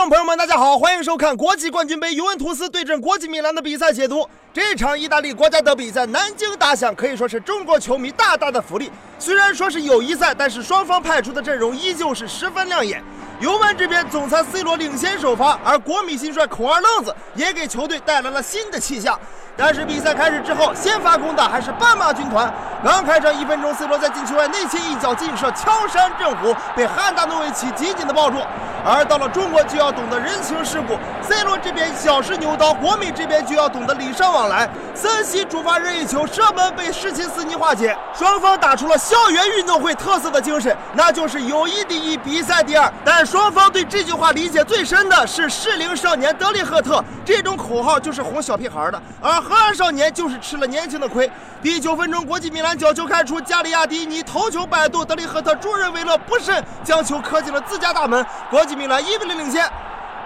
众朋友们，大家好，欢迎收看国际冠军杯尤文图斯对阵国际米兰的比赛解读。这场意大利国家德比在南京打响，可以说是中国球迷大大的福利。虽然说是友谊赛，但是双方派出的阵容依旧是十分亮眼。尤文这边总裁 C 罗领先首发，而国米新帅孔二愣子也给球队带来了新的气象。但是比赛开始之后，先发攻的还是斑马军团。刚开场一分钟，C 罗在禁区外内切一脚劲射，敲山震虎，被汉达诺维奇紧紧的抱住。而到了中国就要懂得人情世故，C 罗这边小试牛刀，国米这边就要懂得礼尚往上来。森西主罚任意球射门被施琴斯尼化解，双方打出了校园运动会特色的精神，那就是友谊第一，比赛第二。但双方对这句话理解最深的是适龄少年德里赫特，这种口号就是哄小屁孩的，而荷兰少年就是吃了年轻的亏。第九分钟，国际米兰角球开出，加利亚迪尼头球摆渡，德里赫特助人为乐不慎将球磕进了自家大门，国际米兰一比零领先。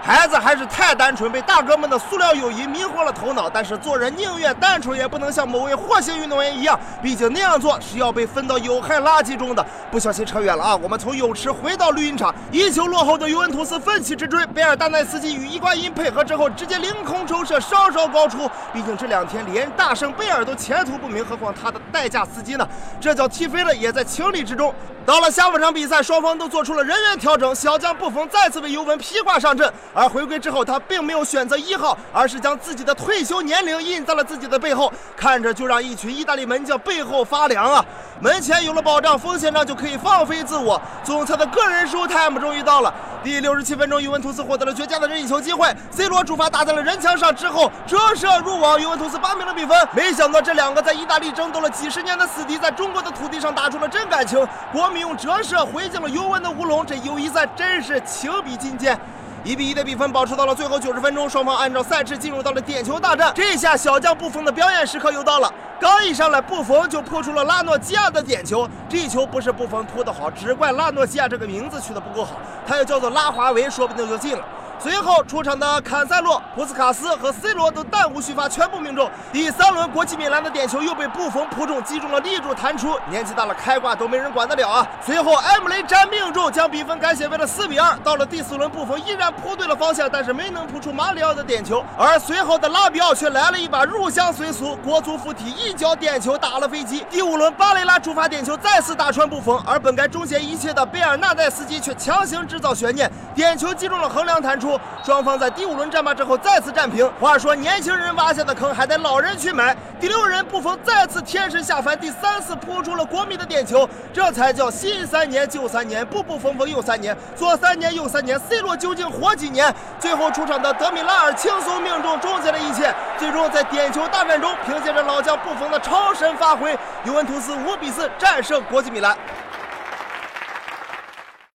孩子还是太单纯，被大哥们的塑料友谊迷惑了头脑。但是做人宁愿单纯，也不能像某位获星运动员一样，毕竟那样做是要被分到有害垃圾中的。不小心扯远了啊！我们从泳池回到绿茵场，一球落后的尤文图斯奋起直追，贝尔丹奈斯基与伊瓜因配合之后，直接凌空抽射，稍稍高出。毕竟这两天连大圣贝尔都前途不明，何况他的代驾司机呢？这脚踢飞了，也在情理之中。到了下半场比赛，双方都做出了人员调整，小将布冯再次为尤文披挂上阵。而回归之后，他并没有选择一号，而是将自己的退休年龄印在了自己的背后，看着就让一群意大利门将背后发凉啊！门前有了保障，锋线上就可以放飞自我。总裁的个人 show time 终于到了。第六十七分钟，尤文图斯获得了绝佳的任意球机会，C 罗主罚打在了人墙上之后折射入网，尤文图斯扳平了比分。没想到这两个在意大利争斗了几十年的死敌，在中国的土地上打出了真感情。国米用折射回敬了尤文的乌龙，这友谊赛真是情比金坚。一比一的比分保持到了最后九十分钟，双方按照赛制进入到了点球大战。这下小将布冯的表演时刻又到了，刚一上来，布冯就扑出了拉诺基亚的点球。这球不是布冯扑的好，只怪拉诺基亚这个名字取得不够好，他要叫做拉华为，说不定就进了。随后出场的坎塞洛、普斯卡斯和 C 罗都弹无虚发，全部命中。第三轮国际米兰的点球又被布冯扑中，击中了立柱弹出。年纪大了，开挂都没人管得了啊！随后埃姆雷詹命中，将比分改写为了四比二。到了第四轮，布冯依然扑对了方向，但是没能扑出马里奥的点球。而随后的拉比奥却来了一把入乡随俗，国足附体一脚点球打了飞机。第五轮，巴雷拉主罚点球再次打穿布冯，而本该终结一切的贝尔纳代斯基却强行制造悬念，点球击中了横梁弹出。出双方在第五轮战罢之后再次战平。话说年轻人挖下的坑还得老人去埋。第六人布冯再次天神下凡，第三次扑出了国米的点球，这才叫新三年旧三年，步步风风又三年，左三年右三年，C 罗究竟活几年？最后出场的德米拉尔轻松命中，终结了一切。最终在点球大战中，凭借着老将布冯的超神发挥，尤文图斯五比四战胜国际米兰。